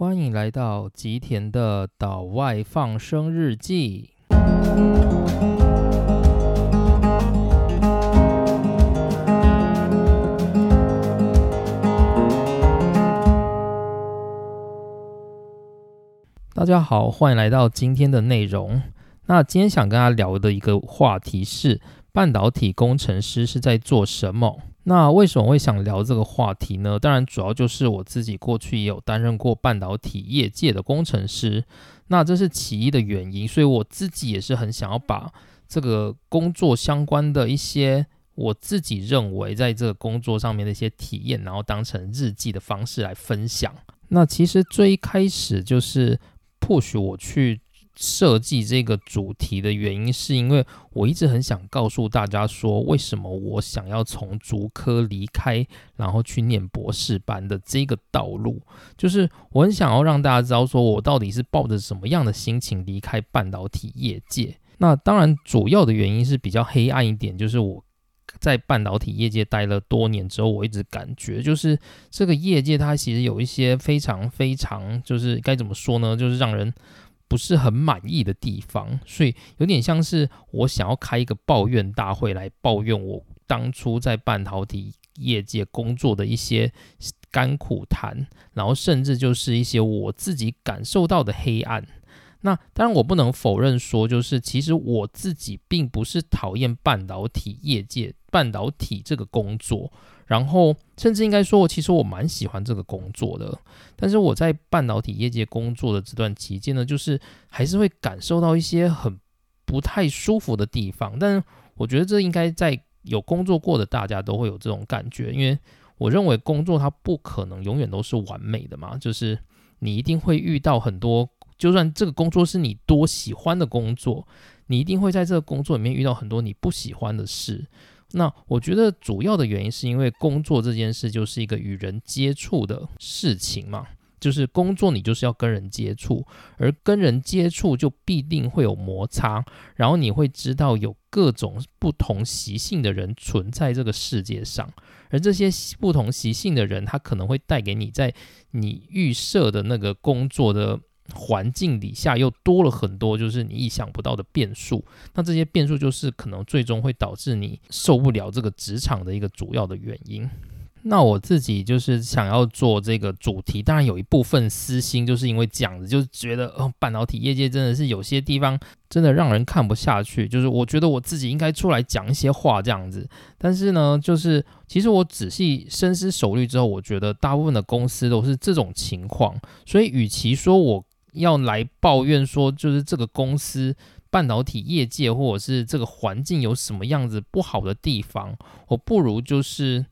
欢迎来到吉田的岛外放生日记。大家好，欢迎来到今天的内容。那今天想跟大家聊的一个话题是半导体工程师是在做什么？那为什么会想聊这个话题呢？当然，主要就是我自己过去也有担任过半导体业界的工程师，那这是其一的原因。所以我自己也是很想要把这个工作相关的一些我自己认为在这个工作上面的一些体验，然后当成日记的方式来分享。那其实最一开始就是迫许我去。设计这个主题的原因，是因为我一直很想告诉大家说，为什么我想要从竹科离开，然后去念博士班的这个道路，就是我很想要让大家知道，说我到底是抱着什么样的心情离开半导体业界。那当然，主要的原因是比较黑暗一点，就是我在半导体业界待了多年之后，我一直感觉，就是这个业界它其实有一些非常非常，就是该怎么说呢，就是让人。不是很满意的地方，所以有点像是我想要开一个抱怨大会来抱怨我当初在半导体业界工作的一些甘苦谈，然后甚至就是一些我自己感受到的黑暗。那当然，我不能否认说，就是其实我自己并不是讨厌半导体业界、半导体这个工作。然后，甚至应该说，其实我蛮喜欢这个工作的。但是我在半导体业界工作的这段期间呢，就是还是会感受到一些很不太舒服的地方。但我觉得这应该在有工作过的大家都会有这种感觉，因为我认为工作它不可能永远都是完美的嘛，就是你一定会遇到很多，就算这个工作是你多喜欢的工作，你一定会在这个工作里面遇到很多你不喜欢的事。那我觉得主要的原因是因为工作这件事就是一个与人接触的事情嘛，就是工作你就是要跟人接触，而跟人接触就必定会有摩擦，然后你会知道有各种不同习性的人存在这个世界上，而这些不同习性的人，他可能会带给你在你预设的那个工作的。环境底下又多了很多，就是你意想不到的变数。那这些变数就是可能最终会导致你受不了这个职场的一个主要的原因。那我自己就是想要做这个主题，当然有一部分私心，就是因为这样子，就是觉得哦，半导体业界真的是有些地方真的让人看不下去。就是我觉得我自己应该出来讲一些话这样子。但是呢，就是其实我仔细深思熟虑之后，我觉得大部分的公司都是这种情况。所以与其说我要来抱怨说，就是这个公司半导体业界或者是这个环境有什么样子不好的地方，我不如就是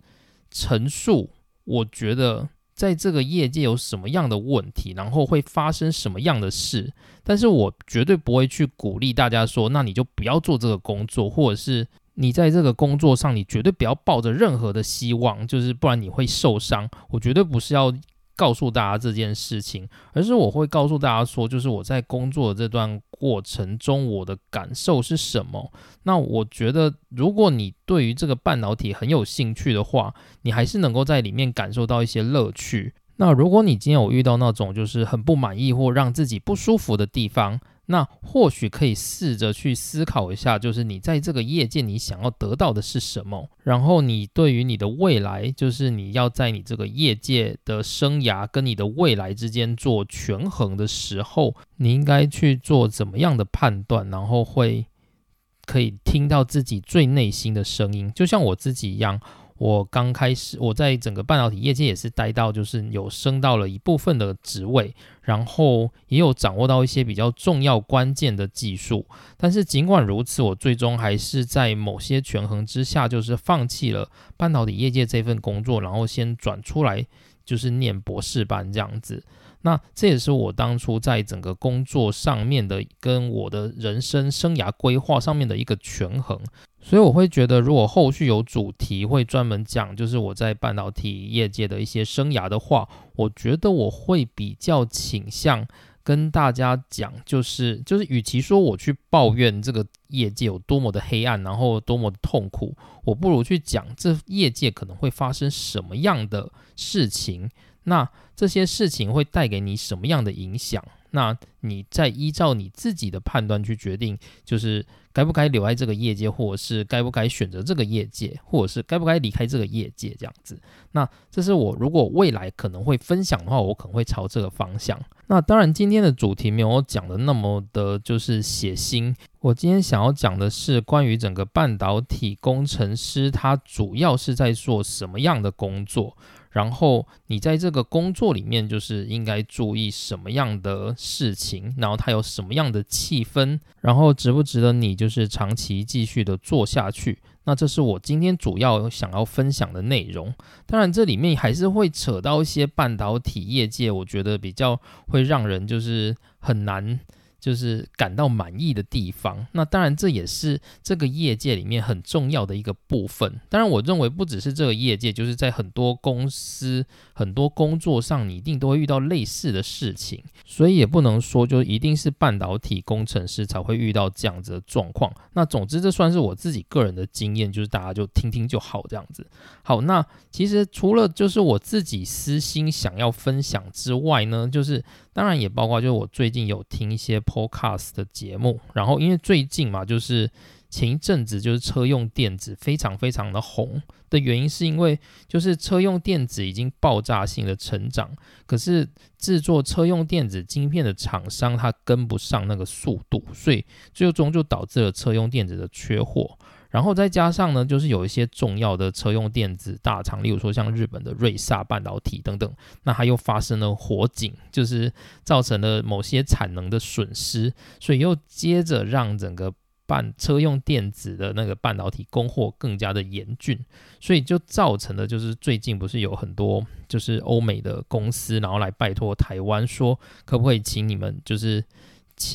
陈述，我觉得在这个业界有什么样的问题，然后会发生什么样的事，但是我绝对不会去鼓励大家说，那你就不要做这个工作，或者是你在这个工作上，你绝对不要抱着任何的希望，就是不然你会受伤。我绝对不是要。告诉大家这件事情，而是我会告诉大家说，就是我在工作的这段过程中，我的感受是什么。那我觉得，如果你对于这个半导体很有兴趣的话，你还是能够在里面感受到一些乐趣。那如果你今天有遇到那种就是很不满意或让自己不舒服的地方，那或许可以试着去思考一下，就是你在这个业界你想要得到的是什么，然后你对于你的未来，就是你要在你这个业界的生涯跟你的未来之间做权衡的时候，你应该去做怎么样的判断，然后会可以听到自己最内心的声音，就像我自己一样。我刚开始，我在整个半导体业界也是待到，就是有升到了一部分的职位，然后也有掌握到一些比较重要关键的技术。但是尽管如此，我最终还是在某些权衡之下，就是放弃了半导体业界这份工作，然后先转出来，就是念博士班这样子。那这也是我当初在整个工作上面的，跟我的人生生涯规划上面的一个权衡。所以我会觉得，如果后续有主题会专门讲，就是我在半导体业界的一些生涯的话，我觉得我会比较倾向跟大家讲，就是就是，与其说我去抱怨这个业界有多么的黑暗，然后多么的痛苦，我不如去讲这业界可能会发生什么样的事情。那这些事情会带给你什么样的影响？那你再依照你自己的判断去决定，就是该不该留在这个业界，或者是该不该选择这个业界，或者是该不该离开这个业界这样子。那这是我如果未来可能会分享的话，我可能会朝这个方向。那当然，今天的主题没有讲的那么的，就是血腥。我今天想要讲的是关于整个半导体工程师，他主要是在做什么样的工作。然后你在这个工作里面，就是应该注意什么样的事情，然后它有什么样的气氛，然后值不值得你就是长期继续的做下去？那这是我今天主要想要分享的内容。当然，这里面还是会扯到一些半导体业界，我觉得比较会让人就是很难。就是感到满意的地方，那当然这也是这个业界里面很重要的一个部分。当然，我认为不只是这个业界，就是在很多公司、很多工作上，你一定都会遇到类似的事情。所以也不能说就一定是半导体工程师才会遇到这样子的状况。那总之，这算是我自己个人的经验，就是大家就听听就好这样子。好，那其实除了就是我自己私心想要分享之外呢，就是当然也包括就是我最近有听一些。Podcast 的节目，然后因为最近嘛，就是前一阵子就是车用电子非常非常的红的原因，是因为就是车用电子已经爆炸性的成长，可是制作车用电子晶片的厂商它跟不上那个速度，所以最终就导致了车用电子的缺货。然后再加上呢，就是有一些重要的车用电子大厂，例如说像日本的瑞萨半导体等等，那它又发生了火警，就是造成了某些产能的损失，所以又接着让整个半车用电子的那个半导体供货更加的严峻，所以就造成了就是最近不是有很多就是欧美的公司，然后来拜托台湾说，可不可以请你们就是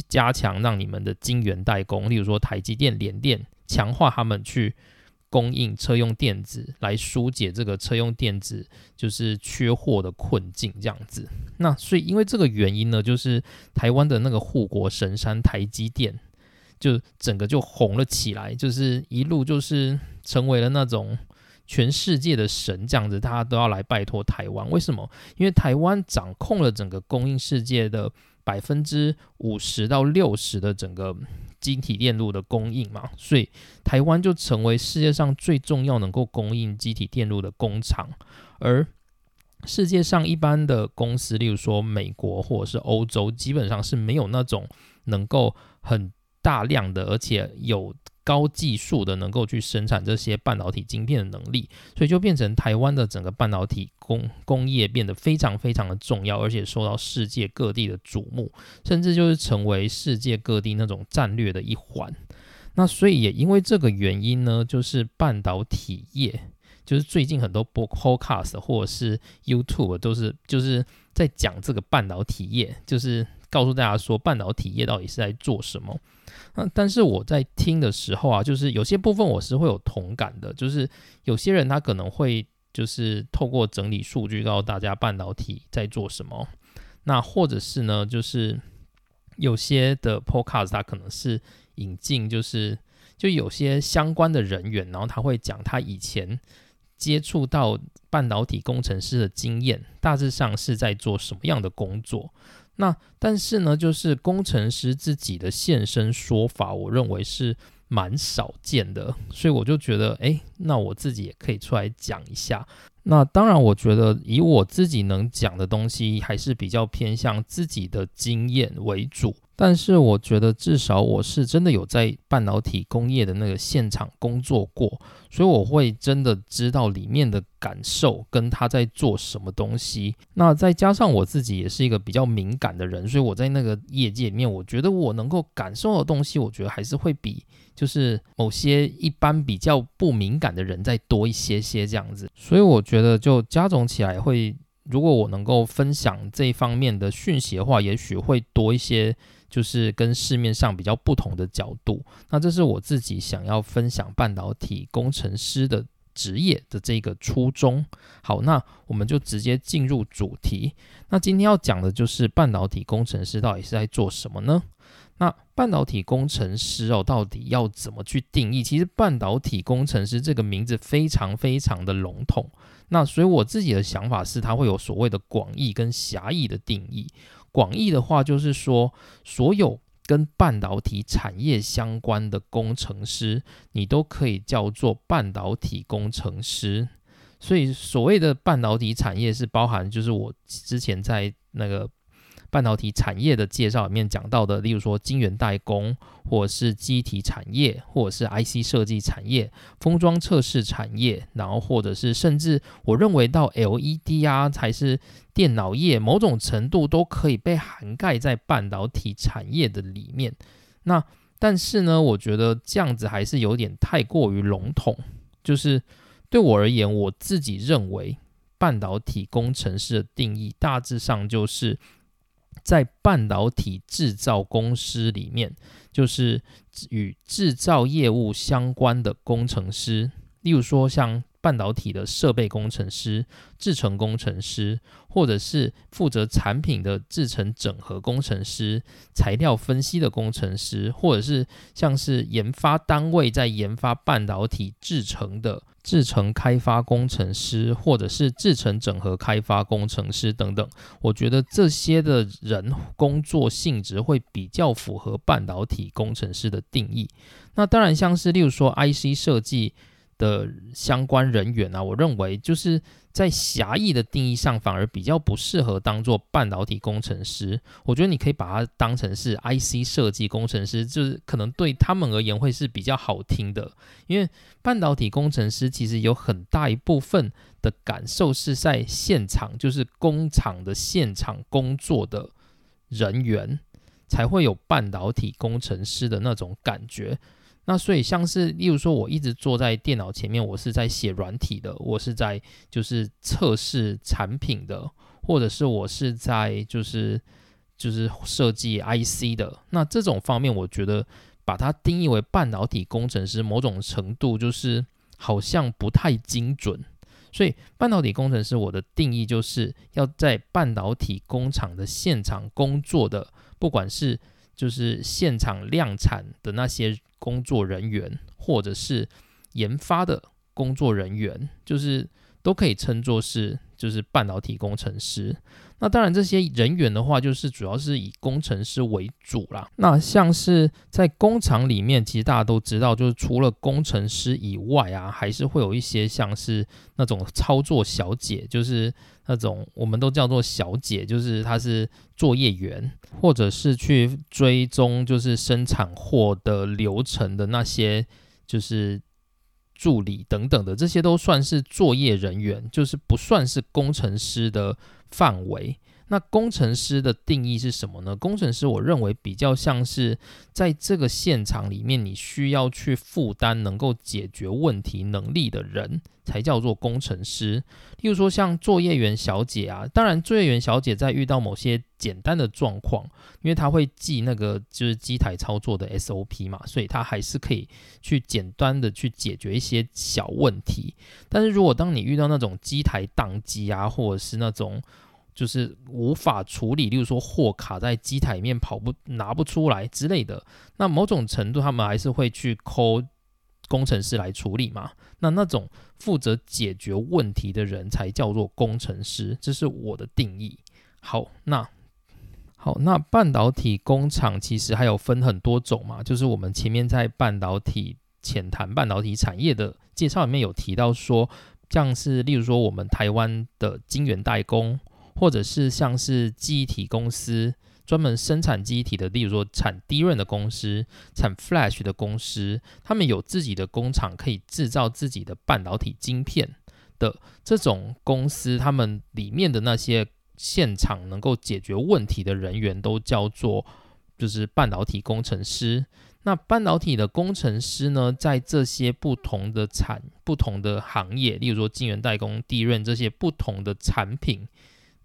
加强让你们的晶圆代工，例如说台积电、联电。强化他们去供应车用电子，来疏解这个车用电子就是缺货的困境，这样子。那所以因为这个原因呢，就是台湾的那个护国神山台积电，就整个就红了起来，就是一路就是成为了那种全世界的神，这样子，大家都要来拜托台湾。为什么？因为台湾掌控了整个供应世界的百分之五十到六十的整个。晶体电路的供应嘛，所以台湾就成为世界上最重要能够供应晶体电路的工厂。而世界上一般的公司，例如说美国或者是欧洲，基本上是没有那种能够很大量的，而且有。高技术的能够去生产这些半导体晶片的能力，所以就变成台湾的整个半导体工工业变得非常非常的重要，而且受到世界各地的瞩目，甚至就是成为世界各地那种战略的一环。那所以也因为这个原因呢，就是半导体业，就是最近很多播 podcast 或者是 YouTube 都是就是在讲这个半导体业，就是告诉大家说半导体业到底是在做什么。那但是我在听的时候啊，就是有些部分我是会有同感的，就是有些人他可能会就是透过整理数据告诉大家半导体在做什么，那或者是呢，就是有些的 podcast 他可能是引进，就是就有些相关的人员，然后他会讲他以前接触到半导体工程师的经验，大致上是在做什么样的工作。那但是呢，就是工程师自己的现身说法，我认为是蛮少见的，所以我就觉得，哎，那我自己也可以出来讲一下。那当然，我觉得以我自己能讲的东西，还是比较偏向自己的经验为主。但是我觉得，至少我是真的有在半导体工业的那个现场工作过，所以我会真的知道里面的感受跟他在做什么东西。那再加上我自己也是一个比较敏感的人，所以我在那个业界里面，我觉得我能够感受的东西，我觉得还是会比就是某些一般比较不敏感的人再多一些些这样子。所以我觉得就加总起来会，如果我能够分享这方面的讯息的话，也许会多一些。就是跟市面上比较不同的角度，那这是我自己想要分享半导体工程师的职业的这个初衷。好，那我们就直接进入主题。那今天要讲的就是半导体工程师到底是在做什么呢？那半导体工程师哦，到底要怎么去定义？其实半导体工程师这个名字非常非常的笼统。那所以我自己的想法是，它会有所谓的广义跟狭义的定义。广义的话，就是说所有跟半导体产业相关的工程师，你都可以叫做半导体工程师。所以所谓的半导体产业是包含，就是我之前在那个。半导体产业的介绍里面讲到的，例如说晶圆代工，或者是机体产业，或者是 IC 设计产业、封装测试产业，然后或者是甚至我认为到 LED 啊，才是电脑业，某种程度都可以被涵盖在半导体产业的里面。那但是呢，我觉得这样子还是有点太过于笼统。就是对我而言，我自己认为半导体工程师的定义大致上就是。在半导体制造公司里面，就是与制造业务相关的工程师，例如说像。半导体的设备工程师、制程工程师，或者是负责产品的制程整合工程师、材料分析的工程师，或者是像是研发单位在研发半导体制程的制程开发工程师，或者是制程整合开发工程师等等。我觉得这些的人工作性质会比较符合半导体工程师的定义。那当然，像是例如说 IC 设计。的相关人员啊，我认为就是在狭义的定义上，反而比较不适合当做半导体工程师。我觉得你可以把它当成是 IC 设计工程师，就是可能对他们而言会是比较好听的。因为半导体工程师其实有很大一部分的感受是在现场，就是工厂的现场工作的人员才会有半导体工程师的那种感觉。那所以像是，例如说，我一直坐在电脑前面，我是在写软体的，我是在就是测试产品的，或者是我是在就是就是设计 IC 的。那这种方面，我觉得把它定义为半导体工程师，某种程度就是好像不太精准。所以半导体工程师，我的定义就是要在半导体工厂的现场工作的，不管是就是现场量产的那些。工作人员或者是研发的工作人员，就是都可以称作是就是半导体工程师。那当然，这些人员的话，就是主要是以工程师为主啦。那像是在工厂里面，其实大家都知道，就是除了工程师以外啊，还是会有一些像是那种操作小姐，就是那种我们都叫做小姐，就是她是作业员。或者是去追踪，就是生产货的流程的那些，就是助理等等的，这些都算是作业人员，就是不算是工程师的范围。那工程师的定义是什么呢？工程师，我认为比较像是在这个现场里面，你需要去负担能够解决问题能力的人，才叫做工程师。例如说，像作业员小姐啊，当然，作业员小姐在遇到某些简单的状况，因为她会记那个就是机台操作的 SOP 嘛，所以她还是可以去简单的去解决一些小问题。但是如果当你遇到那种机台宕机啊，或者是那种就是无法处理，例如说货卡在机台里面跑不拿不出来之类的，那某种程度他们还是会去 call 工程师来处理嘛。那那种负责解决问题的人才叫做工程师，这是我的定义。好，那好，那半导体工厂其实还有分很多种嘛，就是我们前面在半导体浅谈半导体产业的介绍里面有提到说，像是例如说我们台湾的晶圆代工。或者是像是记忆体公司专门生产记忆体的，例如说产低润的公司、产 Flash 的公司，他们有自己的工厂可以制造自己的半导体晶片的这种公司，他们里面的那些现场能够解决问题的人员都叫做就是半导体工程师。那半导体的工程师呢，在这些不同的产、不同的行业，例如说晶圆代工、地润这些不同的产品。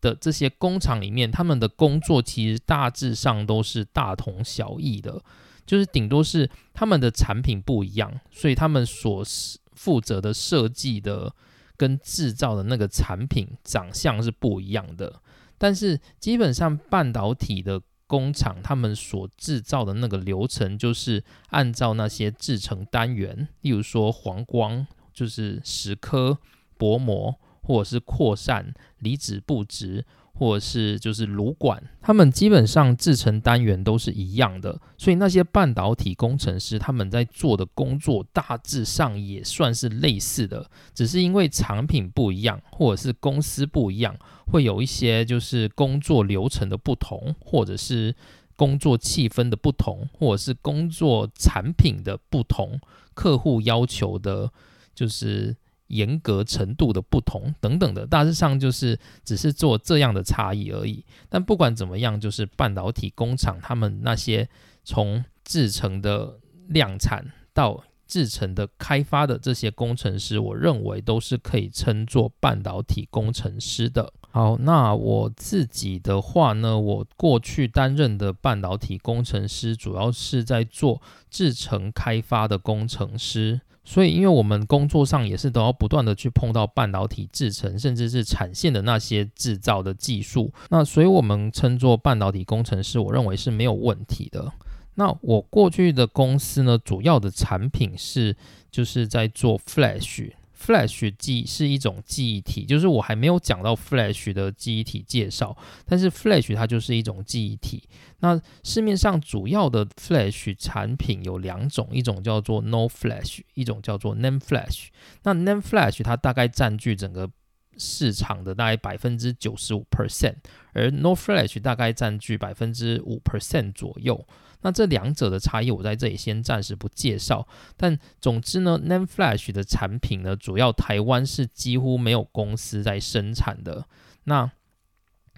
的这些工厂里面，他们的工作其实大致上都是大同小异的，就是顶多是他们的产品不一样，所以他们所负责的设计的跟制造的那个产品长相是不一样的。但是基本上半导体的工厂他们所制造的那个流程，就是按照那些制成单元，例如说黄光，就是蚀刻、薄膜，或者是扩散、离子布置。或者是就是炉管，他们基本上制成单元都是一样的，所以那些半导体工程师他们在做的工作大致上也算是类似的，只是因为产品不一样，或者是公司不一样，会有一些就是工作流程的不同，或者是工作气氛的不同，或者是工作产品的不同，客户要求的，就是。严格程度的不同等等的，大致上就是只是做这样的差异而已。但不管怎么样，就是半导体工厂他们那些从制成的量产到制成的开发的这些工程师，我认为都是可以称作半导体工程师的。好，那我自己的话呢，我过去担任的半导体工程师，主要是在做制成开发的工程师。所以，因为我们工作上也是都要不断的去碰到半导体制成，甚至是产线的那些制造的技术，那所以我们称作半导体工程师，我认为是没有问题的。那我过去的公司呢，主要的产品是就是在做 Flash。Flash 记是一种记忆体，就是我还没有讲到 Flash 的记忆体介绍，但是 Flash 它就是一种记忆体。那市面上主要的 Flash 产品有两种，一种叫做 No Flash，一种叫做 Name Flash。那 Name Flash 它大概占据整个市场的大概百分之九十五 percent，而 No Flash 大概占据百分之五 percent 左右。那这两者的差异，我在这里先暂时不介绍。但总之呢，Name Flash 的产品呢，主要台湾是几乎没有公司在生产的。那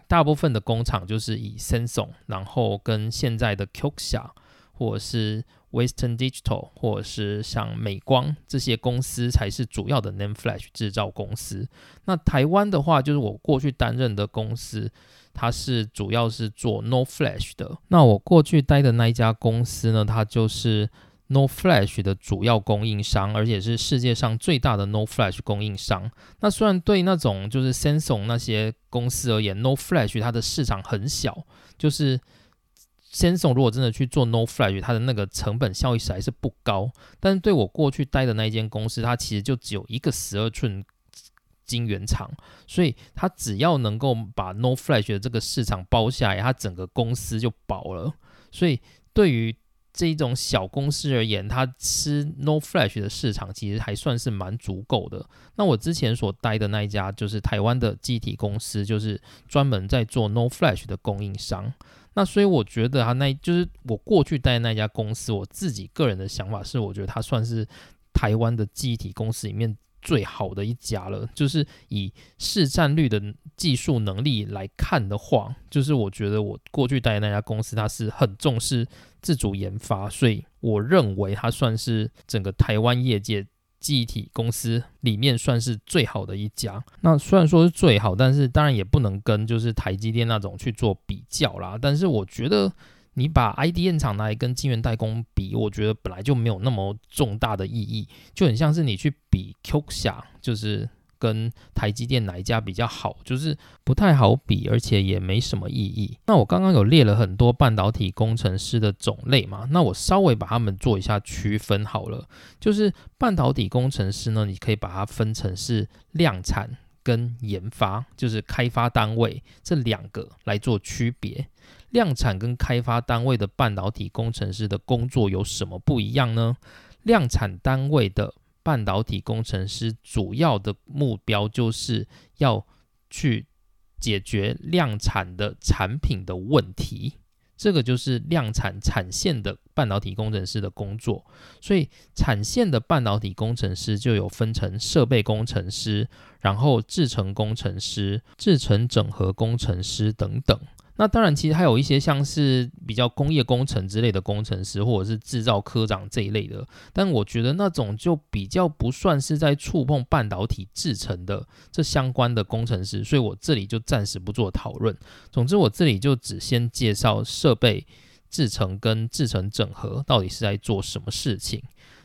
大部分的工厂就是以 Samsung，然后跟现在的 Qxia，或者是 Western Digital，或者是像美光这些公司才是主要的 Name Flash 制造公司。那台湾的话，就是我过去担任的公司。它是主要是做 No Flash 的。那我过去待的那一家公司呢，它就是 No Flash 的主要供应商，而且是世界上最大的 No Flash 供应商。那虽然对那种就是 Samsung 那些公司而言，No Flash 它的市场很小，就是 Samsung 如果真的去做 No Flash，它的那个成本效益实在是不高。但是对我过去待的那一间公司，它其实就只有一个十二寸。晶圆厂，所以他只要能够把 No Flash 的这个市场包下来，他整个公司就饱了。所以对于这一种小公司而言，他吃 No Flash 的市场其实还算是蛮足够的。那我之前所待的那一家就是台湾的机体公司，就是专门在做 No Flash 的供应商。那所以我觉得他那就是我过去待的那家公司，我自己个人的想法是，我觉得它算是台湾的机体公司里面。最好的一家了，就是以市占率的技术能力来看的话，就是我觉得我过去待的那家公司，它是很重视自主研发，所以我认为它算是整个台湾业界记忆体公司里面算是最好的一家。那虽然说是最好，但是当然也不能跟就是台积电那种去做比较啦。但是我觉得。你把 IDM 厂拿来跟晶圆代工比，我觉得本来就没有那么重大的意义，就很像是你去比 QXIA，就是跟台积电哪一家比较好，就是不太好比，而且也没什么意义。那我刚刚有列了很多半导体工程师的种类嘛，那我稍微把他们做一下区分好了。就是半导体工程师呢，你可以把它分成是量产跟研发，就是开发单位这两个来做区别。量产跟开发单位的半导体工程师的工作有什么不一样呢？量产单位的半导体工程师主要的目标就是要去解决量产的产品的问题，这个就是量产产线的半导体工程师的工作。所以产线的半导体工程师就有分成设备工程师，然后制程工程师、制程整合工程师等等。那当然，其实还有一些像是比较工业工程之类的工程师，或者是制造科长这一类的，但我觉得那种就比较不算是在触碰半导体制成的这相关的工程师，所以我这里就暂时不做讨论。总之，我这里就只先介绍设备制成跟制成整合到底是在做什么事情。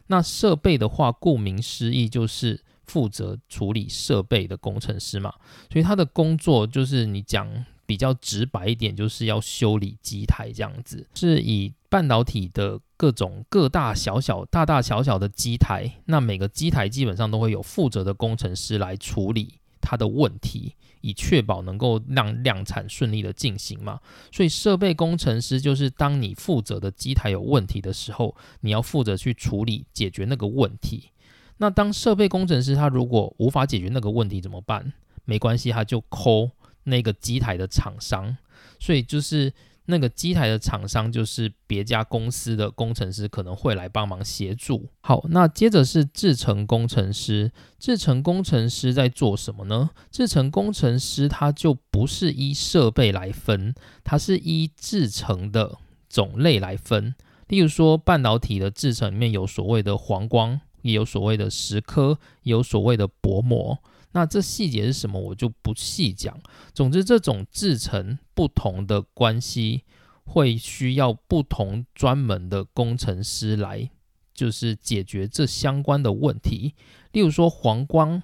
那设备的话，顾名思义就是负责处理设备的工程师嘛，所以他的工作就是你讲。比较直白一点，就是要修理机台这样子，是以半导体的各种各大小小、大大小小的机台，那每个机台基本上都会有负责的工程师来处理它的问题，以确保能够让量产顺利的进行嘛。所以设备工程师就是当你负责的机台有问题的时候，你要负责去处理解决那个问题。那当设备工程师他如果无法解决那个问题怎么办？没关系，他就抠那个机台的厂商，所以就是那个机台的厂商就是别家公司的工程师可能会来帮忙协助。好，那接着是制程工程师，制程工程师在做什么呢？制程工程师他就不是依设备来分，他是依制程的种类来分。例如说半导体的制程里面有所谓的黄光。也有所谓的蚀刻，也有所谓的薄膜。那这细节是什么，我就不细讲。总之，这种制成不同的关系，会需要不同专门的工程师来，就是解决这相关的问题。例如说，黄光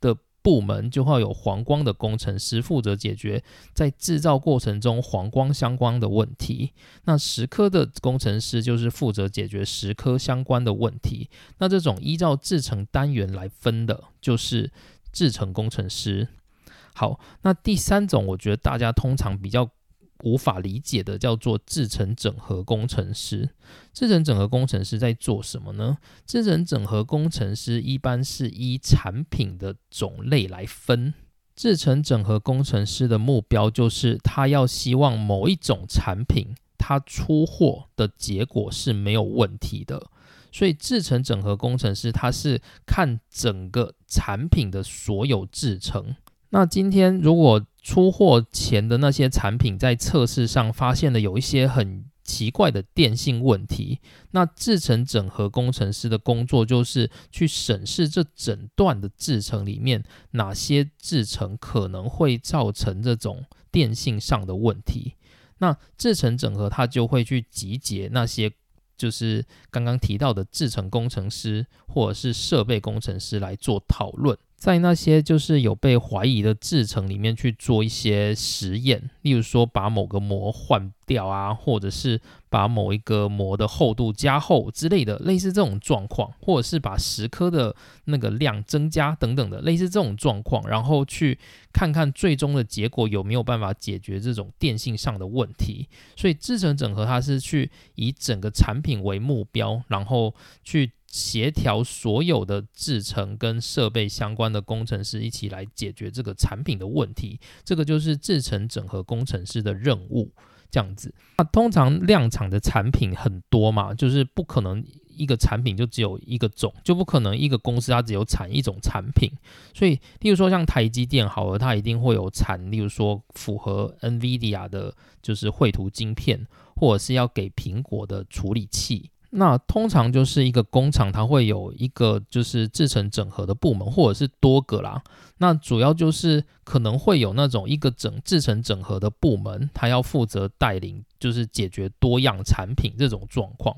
的。部门就会有黄光的工程师负责解决在制造过程中黄光相关的问题，那蚀刻的工程师就是负责解决蚀刻相关的问题。那这种依照制成单元来分的，就是制成工程师。好，那第三种，我觉得大家通常比较。无法理解的叫做制程整合工程师。制程整合工程师在做什么呢？制程整合工程师一般是依产品的种类来分。制程整合工程师的目标就是他要希望某一种产品它出货的结果是没有问题的。所以制程整合工程师他是看整个产品的所有制程。那今天如果出货前的那些产品在测试上发现了有一些很奇怪的电性问题，那制程整合工程师的工作就是去审视这整段的制程里面哪些制程可能会造成这种电性上的问题。那制程整合它就会去集结那些就是刚刚提到的制程工程师或者是设备工程师来做讨论。在那些就是有被怀疑的制成里面去做一些实验，例如说把某个膜换掉啊，或者是把某一个膜的厚度加厚之类的，类似这种状况，或者是把十颗的那个量增加等等的，类似这种状况，然后去看看最终的结果有没有办法解决这种电信上的问题。所以制成整合它是去以整个产品为目标，然后去。协调所有的制程跟设备相关的工程师一起来解决这个产品的问题，这个就是制程整合工程师的任务。这样子，那通常量产的产品很多嘛，就是不可能一个产品就只有一个种，就不可能一个公司它只有产一种产品。所以，例如说像台积电好了，它一定会有产，例如说符合 NVIDIA 的，就是绘图晶片，或者是要给苹果的处理器。那通常就是一个工厂，它会有一个就是制成整合的部门，或者是多个啦。那主要就是可能会有那种一个整制成整合的部门，它要负责带领，就是解决多样产品这种状况。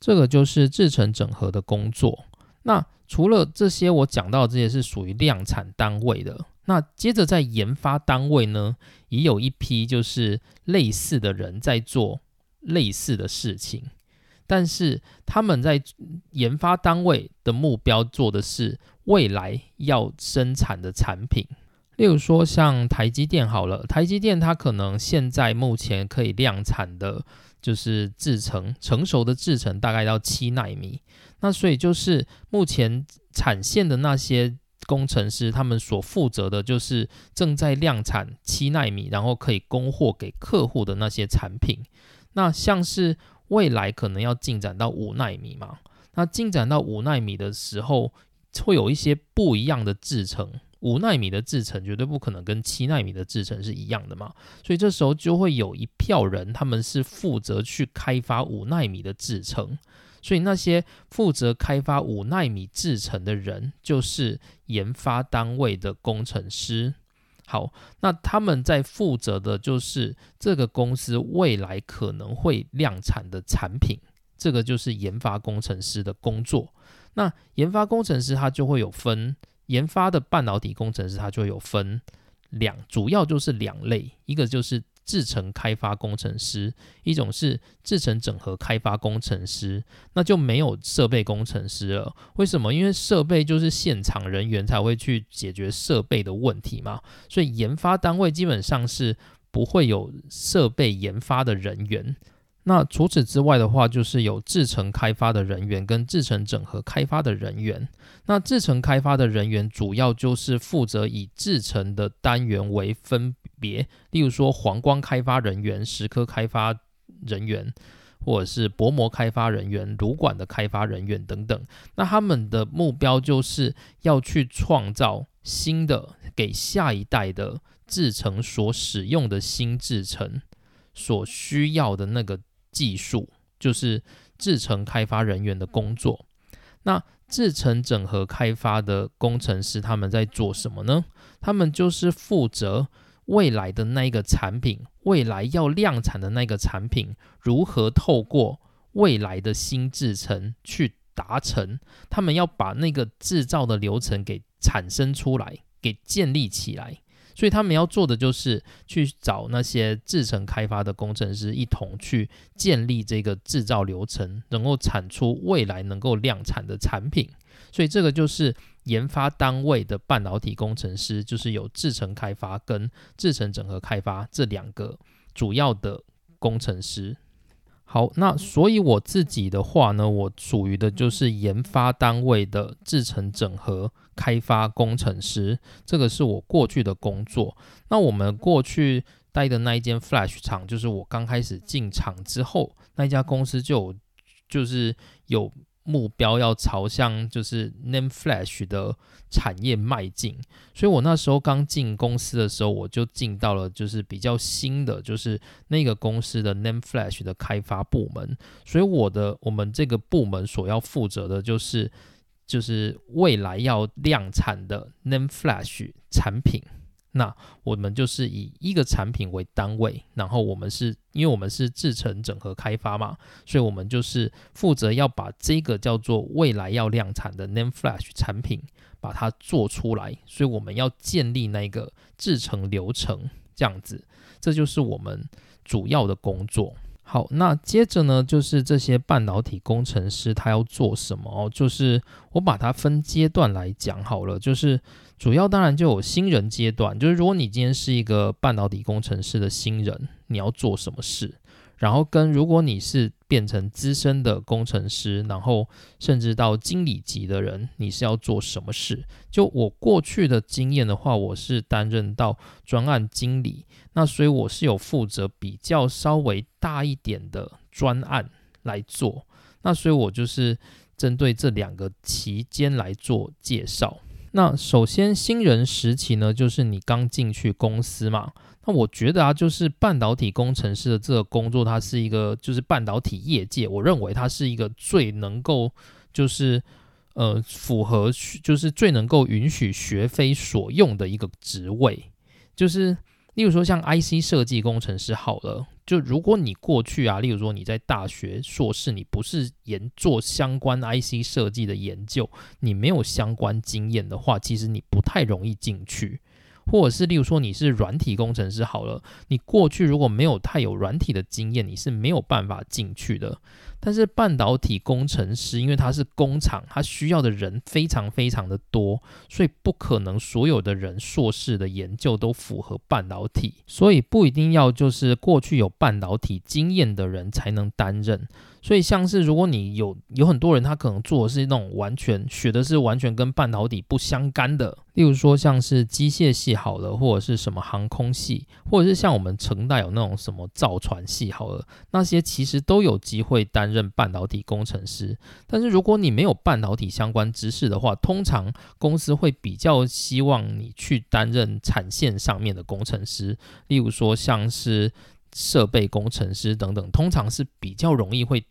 这个就是制成整合的工作。那除了这些，我讲到这些是属于量产单位的。那接着在研发单位呢，也有一批就是类似的人在做类似的事情。但是他们在研发单位的目标做的是未来要生产的产品，例如说像台积电好了，台积电它可能现在目前可以量产的，就是制成成熟的制成大概要七纳米，那所以就是目前产线的那些工程师，他们所负责的就是正在量产七纳米，然后可以供货给客户的那些产品，那像是。未来可能要进展到五纳米嘛？那进展到五纳米的时候，会有一些不一样的制程。五纳米的制程绝对不可能跟七纳米的制程是一样的嘛？所以这时候就会有一票人，他们是负责去开发五纳米的制程。所以那些负责开发五纳米制程的人，就是研发单位的工程师。好，那他们在负责的就是这个公司未来可能会量产的产品，这个就是研发工程师的工作。那研发工程师他就会有分研发的半导体工程师，他就会有分两，主要就是两类，一个就是制程开发工程师，一种是制程整合开发工程师，那就没有设备工程师了。为什么？因为设备就是现场人员才会去解决设备的问题嘛，所以研发单位基本上是不会有设备研发的人员。那除此之外的话，就是有制程开发的人员跟制程整合开发的人员。那制程开发的人员主要就是负责以制程的单元为分例如说黄光开发人员、石刻开发人员，或者是薄膜开发人员、炉管的开发人员等等。那他们的目标就是要去创造新的给下一代的制程所使用的新制程所需要的那个。技术就是制程开发人员的工作。那制程整合开发的工程师他们在做什么呢？他们就是负责未来的那一个产品，未来要量产的那个产品，如何透过未来的新制程去达成。他们要把那个制造的流程给产生出来，给建立起来。所以他们要做的就是去找那些制程开发的工程师，一同去建立这个制造流程，能够产出未来能够量产的产品。所以这个就是研发单位的半导体工程师，就是有制程开发跟制程整合开发这两个主要的工程师。好，那所以我自己的话呢，我属于的就是研发单位的制程整合开发工程师，这个是我过去的工作。那我们过去待的那一间 Flash 厂，就是我刚开始进厂之后，那一家公司就就是有。目标要朝向就是 Name Flash 的产业迈进，所以我那时候刚进公司的时候，我就进到了就是比较新的，就是那个公司的 Name Flash 的开发部门。所以我的我们这个部门所要负责的就是就是未来要量产的 Name Flash 产品。那我们就是以一个产品为单位，然后我们是因为我们是制成整合开发嘛，所以我们就是负责要把这个叫做未来要量产的 Name Flash 产品把它做出来，所以我们要建立那个制成流程，这样子，这就是我们主要的工作。好，那接着呢，就是这些半导体工程师他要做什么哦？就是我把它分阶段来讲好了，就是主要当然就有新人阶段，就是如果你今天是一个半导体工程师的新人，你要做什么事？然后跟如果你是变成资深的工程师，然后甚至到经理级的人，你是要做什么事？就我过去的经验的话，我是担任到专案经理，那所以我是有负责比较稍微大一点的专案来做，那所以我就是针对这两个期间来做介绍。那首先新人时期呢，就是你刚进去公司嘛。那我觉得啊，就是半导体工程师的这个工作，它是一个就是半导体业界，我认为它是一个最能够就是呃符合就是最能够允许学非所用的一个职位。就是例如说像 IC 设计工程师好了，就如果你过去啊，例如说你在大学硕士，你不是研做相关 IC 设计的研究，你没有相关经验的话，其实你不太容易进去。或者是例如说你是软体工程师好了，你过去如果没有太有软体的经验，你是没有办法进去的。但是半导体工程师，因为他是工厂，他需要的人非常非常的多，所以不可能所有的人硕士的研究都符合半导体，所以不一定要就是过去有半导体经验的人才能担任。所以像是如果你有有很多人，他可能做的是那种完全学的是完全跟半导体不相干的，例如说像是机械系好了，或者是什么航空系，或者是像我们成大有那种什么造船系好了，那些其实都有机会担任半导体工程师。但是如果你没有半导体相关知识的话，通常公司会比较希望你去担任产线上面的工程师，例如说像是设备工程师等等，通常是比较容易会。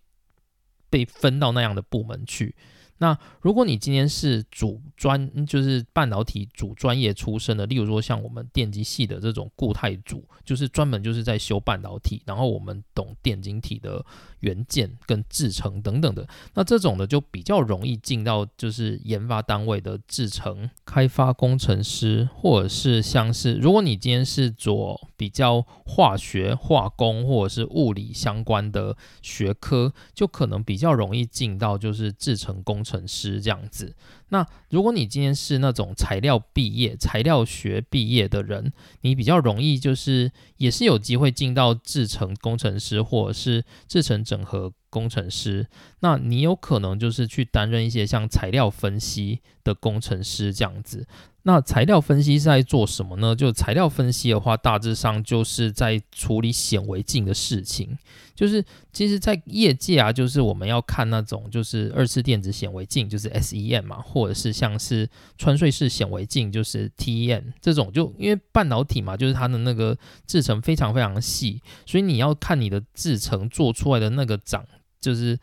被分到那样的部门去，那如果你今天是主专，就是半导体主专业出身的，例如说像我们电机系的这种固态组，就是专门就是在修半导体，然后我们懂电晶体的元件跟制程等等的，那这种的就比较容易进到就是研发单位的制程开发工程师，或者是像是如果你今天是做比较化学、化工或者是物理相关的学科，就可能比较容易进到就是制程工。程师这样子，那如果你今天是那种材料毕业、材料学毕业的人，你比较容易就是也是有机会进到制程工程师或者是制程整合工程师，那你有可能就是去担任一些像材料分析的工程师这样子。那材料分析是在做什么呢？就材料分析的话，大致上就是在处理显微镜的事情。就是其实，在业界啊，就是我们要看那种就是二次电子显微镜，就是 SEM 嘛，或者是像是穿隧式显微镜，就是 TEM 这种。就因为半导体嘛，就是它的那个制程非常非常细，所以你要看你的制程做出来的那个长，就是。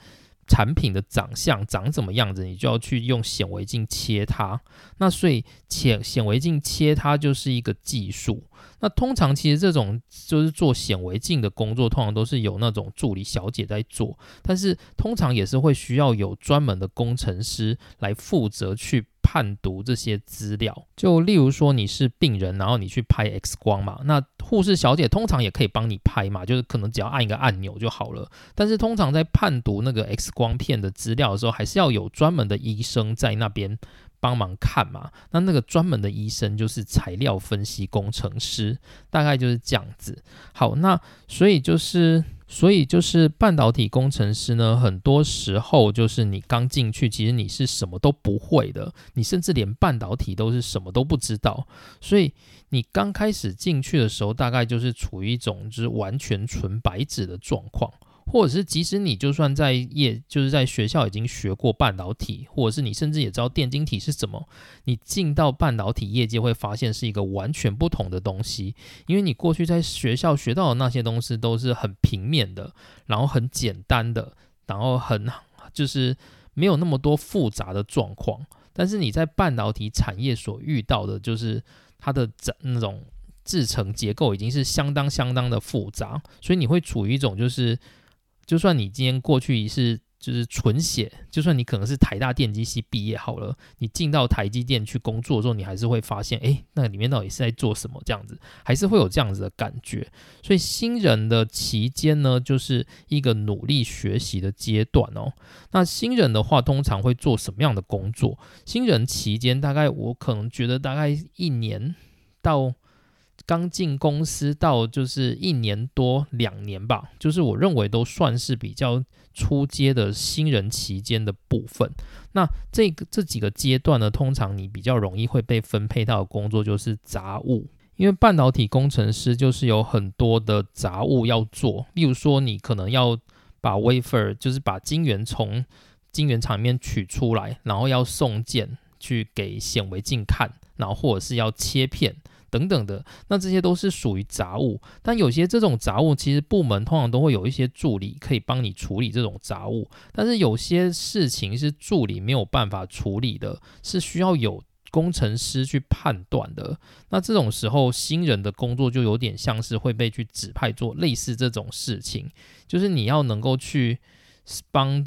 产品的长相长怎么样子，你就要去用显微镜切它。那所以显显微镜切它就是一个技术。那通常其实这种就是做显微镜的工作，通常都是有那种助理小姐在做，但是通常也是会需要有专门的工程师来负责去。判读这些资料，就例如说你是病人，然后你去拍 X 光嘛，那护士小姐通常也可以帮你拍嘛，就是可能只要按一个按钮就好了。但是通常在判读那个 X 光片的资料的时候，还是要有专门的医生在那边帮忙看嘛。那那个专门的医生就是材料分析工程师，大概就是这样子。好，那所以就是。所以就是半导体工程师呢，很多时候就是你刚进去，其实你是什么都不会的，你甚至连半导体都是什么都不知道。所以你刚开始进去的时候，大概就是处于一种就是完全纯白纸的状况。或者是，即使你就算在业，就是在学校已经学过半导体，或者是你甚至也知道电晶体是什么，你进到半导体业界会发现是一个完全不同的东西。因为你过去在学校学到的那些东西都是很平面的，然后很简单的，然后很就是没有那么多复杂的状况。但是你在半导体产业所遇到的，就是它的整那种制成结构已经是相当相当的复杂，所以你会处于一种就是。就算你今天过去是就是纯写，就算你可能是台大电机系毕业好了，你进到台积电去工作的时候，你还是会发现，哎，那里面到底是在做什么？这样子还是会有这样子的感觉。所以新人的期间呢，就是一个努力学习的阶段哦。那新人的话，通常会做什么样的工作？新人期间大概我可能觉得大概一年到。刚进公司到就是一年多两年吧，就是我认为都算是比较初阶的新人期间的部分。那这个这几个阶段呢，通常你比较容易会被分配到的工作就是杂物，因为半导体工程师就是有很多的杂物要做。例如说，你可能要把 wafer，就是把晶圆从晶圆厂里面取出来，然后要送件去给显微镜看，然后或者是要切片。等等的，那这些都是属于杂物，但有些这种杂物，其实部门通常都会有一些助理可以帮你处理这种杂物，但是有些事情是助理没有办法处理的，是需要有工程师去判断的。那这种时候，新人的工作就有点像是会被去指派做类似这种事情，就是你要能够去帮。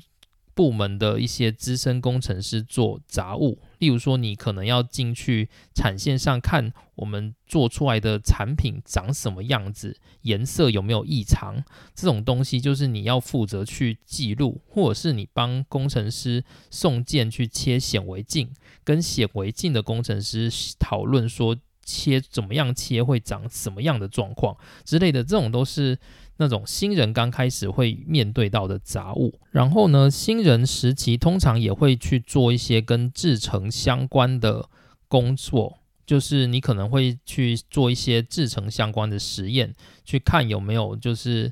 部门的一些资深工程师做杂物，例如说，你可能要进去产线上看我们做出来的产品长什么样子，颜色有没有异常，这种东西就是你要负责去记录，或者是你帮工程师送件去切显微镜，跟显微镜的工程师讨论说切怎么样切会长什么样的状况之类的，这种都是。那种新人刚开始会面对到的杂物，然后呢，新人时期通常也会去做一些跟制程相关的工作，就是你可能会去做一些制程相关的实验，去看有没有就是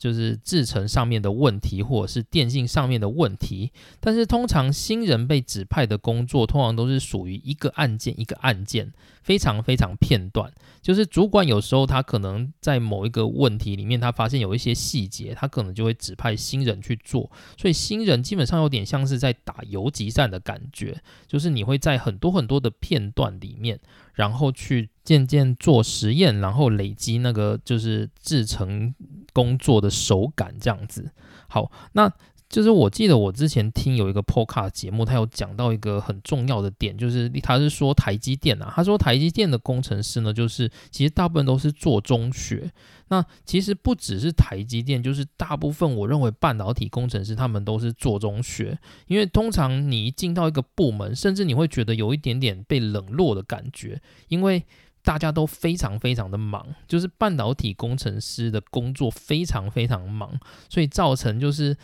就是制程上面的问题，或者是电信上面的问题。但是通常新人被指派的工作，通常都是属于一个案件一个案件，非常非常片段。就是主管有时候他可能在某一个问题里面，他发现有一些细节，他可能就会指派新人去做。所以新人基本上有点像是在打游击战的感觉，就是你会在很多很多的片段里面，然后去渐渐做实验，然后累积那个就是制成。工作的手感这样子，好，那就是我记得我之前听有一个 Podcast 节目，他有讲到一个很重要的点，就是他是说台积电啊，他说台积电的工程师呢，就是其实大部分都是做中学。那其实不只是台积电，就是大部分我认为半导体工程师他们都是做中学，因为通常你一进到一个部门，甚至你会觉得有一点点被冷落的感觉，因为。大家都非常非常的忙，就是半导体工程师的工作非常非常忙，所以造成就是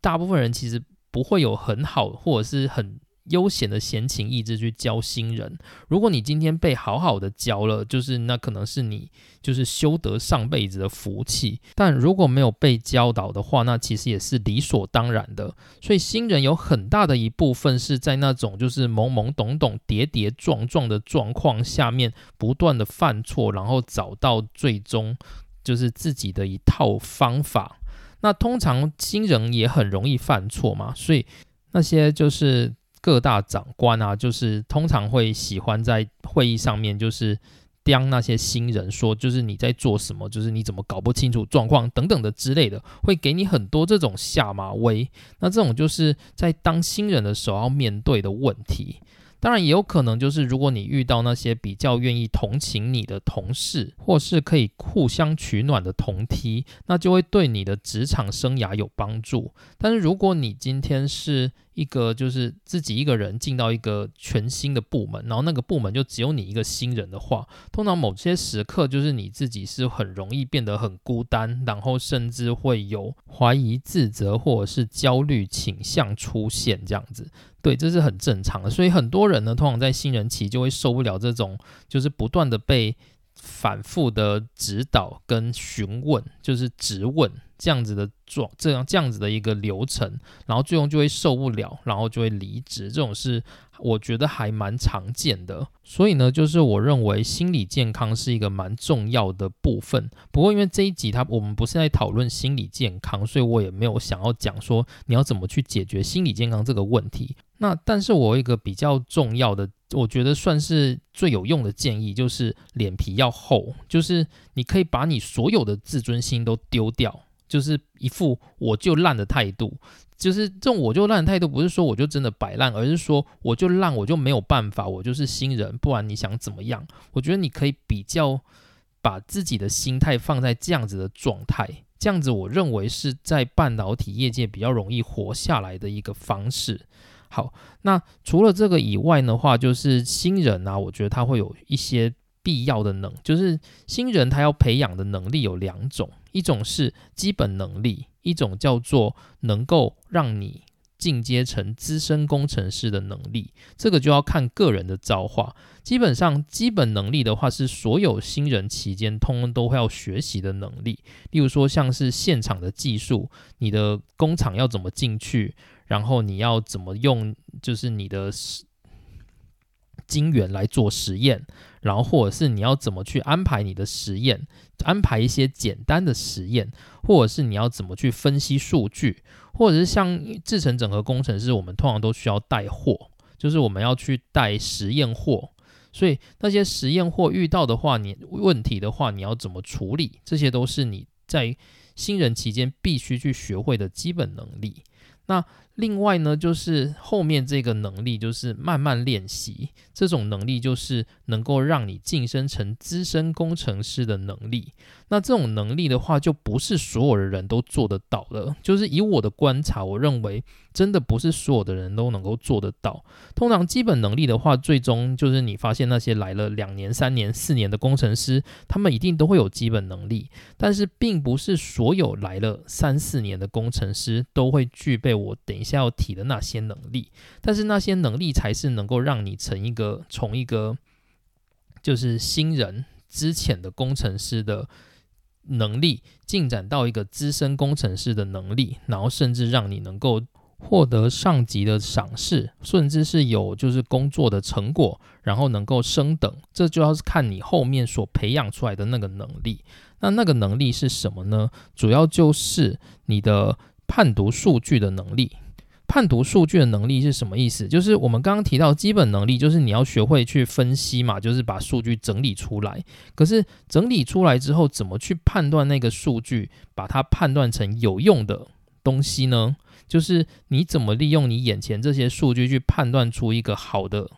大部分人其实不会有很好或者是很。悠闲的闲情逸致去教新人。如果你今天被好好的教了，就是那可能是你就是修得上辈子的福气。但如果没有被教导的话，那其实也是理所当然的。所以新人有很大的一部分是在那种就是懵懵懂懂、跌跌撞撞的状况下面不断的犯错，然后找到最终就是自己的一套方法。那通常新人也很容易犯错嘛，所以那些就是。各大长官啊，就是通常会喜欢在会议上面，就是刁那些新人说，就是你在做什么，就是你怎么搞不清楚状况等等的之类的，会给你很多这种下马威。那这种就是在当新人的时候要面对的问题。当然也有可能，就是如果你遇到那些比较愿意同情你的同事，或是可以互相取暖的同梯，那就会对你的职场生涯有帮助。但是如果你今天是一个就是自己一个人进到一个全新的部门，然后那个部门就只有你一个新人的话，通常某些时刻就是你自己是很容易变得很孤单，然后甚至会有怀疑、自责或者是焦虑倾向出现这样子。对，这是很正常的，所以很多人呢，通常在新人期就会受不了这种，就是不断的被反复的指导跟询问，就是质问这样子的状，这样这样子的一个流程，然后最终就会受不了，然后就会离职。这种是我觉得还蛮常见的。所以呢，就是我认为心理健康是一个蛮重要的部分。不过因为这一集它我们不是在讨论心理健康，所以我也没有想要讲说你要怎么去解决心理健康这个问题。那但是我有一个比较重要的，我觉得算是最有用的建议，就是脸皮要厚，就是你可以把你所有的自尊心都丢掉，就是一副我就烂的态度，就是这种我就烂的态度，不是说我就真的摆烂，而是说我就烂，我就没有办法，我就是新人，不然你想怎么样？我觉得你可以比较把自己的心态放在这样子的状态，这样子我认为是在半导体业界比较容易活下来的一个方式。好，那除了这个以外的话，就是新人啊，我觉得他会有一些必要的能，就是新人他要培养的能力有两种，一种是基本能力，一种叫做能够让你进阶成资深工程师的能力，这个就要看个人的造化。基本上，基本能力的话是所有新人期间通通都会要学习的能力，例如说像是现场的技术，你的工厂要怎么进去。然后你要怎么用，就是你的晶圆来做实验，然后或者是你要怎么去安排你的实验，安排一些简单的实验，或者是你要怎么去分析数据，或者是像制成整合工程师，我们通常都需要带货，就是我们要去带实验货，所以那些实验货遇到的话，你问题的话，你要怎么处理，这些都是你在新人期间必须去学会的基本能力。那另外呢，就是后面这个能力，就是慢慢练习。这种能力就是能够让你晋升成资深工程师的能力。那这种能力的话，就不是所有的人都做得到的。就是以我的观察，我认为真的不是所有的人都能够做得到。通常基本能力的话，最终就是你发现那些来了两年、三年、四年的工程师，他们一定都会有基本能力。但是，并不是所有来了三四年的工程师都会具备我等下要提的那些能力。但是那些能力才是能够让你成一个从一个就是新人之前的工程师的。能力进展到一个资深工程师的能力，然后甚至让你能够获得上级的赏识，甚至是有就是工作的成果，然后能够升等，这就要是看你后面所培养出来的那个能力。那那个能力是什么呢？主要就是你的判读数据的能力。判读数据的能力是什么意思？就是我们刚刚提到基本能力，就是你要学会去分析嘛，就是把数据整理出来。可是整理出来之后，怎么去判断那个数据，把它判断成有用的东西呢？就是你怎么利用你眼前这些数据去判断出一个好的。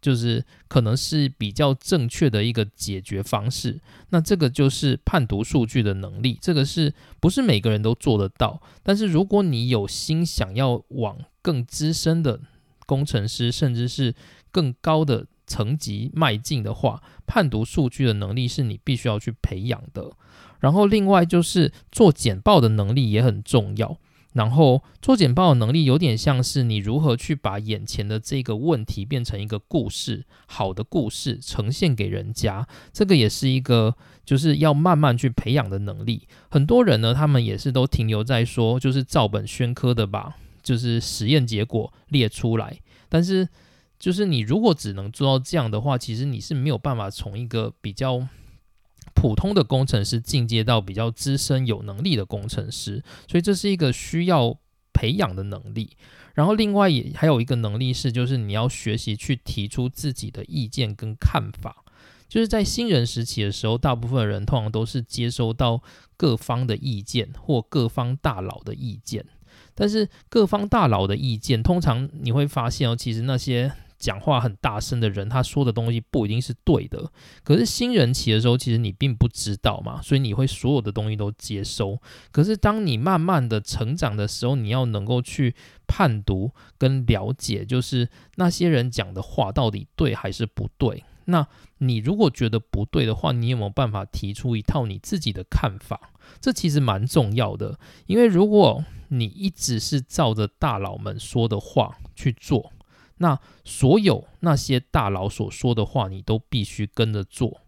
就是可能是比较正确的一个解决方式，那这个就是判读数据的能力，这个是不是每个人都做得到？但是如果你有心想要往更资深的工程师，甚至是更高的层级迈进的话，判读数据的能力是你必须要去培养的。然后另外就是做简报的能力也很重要。然后做简报的能力有点像是你如何去把眼前的这个问题变成一个故事，好的故事呈现给人家，这个也是一个就是要慢慢去培养的能力。很多人呢，他们也是都停留在说就是照本宣科的把就是实验结果列出来，但是就是你如果只能做到这样的话，其实你是没有办法从一个比较。普通的工程师进阶到比较资深有能力的工程师，所以这是一个需要培养的能力。然后另外也还有一个能力是，就是你要学习去提出自己的意见跟看法。就是在新人时期的时候，大部分人通常都是接收到各方的意见或各方大佬的意见，但是各方大佬的意见，通常你会发现哦，其实那些。讲话很大声的人，他说的东西不一定是对的。可是新人期的时候，其实你并不知道嘛，所以你会所有的东西都接收。可是当你慢慢的成长的时候，你要能够去判读跟了解，就是那些人讲的话到底对还是不对。那你如果觉得不对的话，你有没有办法提出一套你自己的看法？这其实蛮重要的，因为如果你一直是照着大佬们说的话去做。那所有那些大佬所说的话，你都必须跟着做，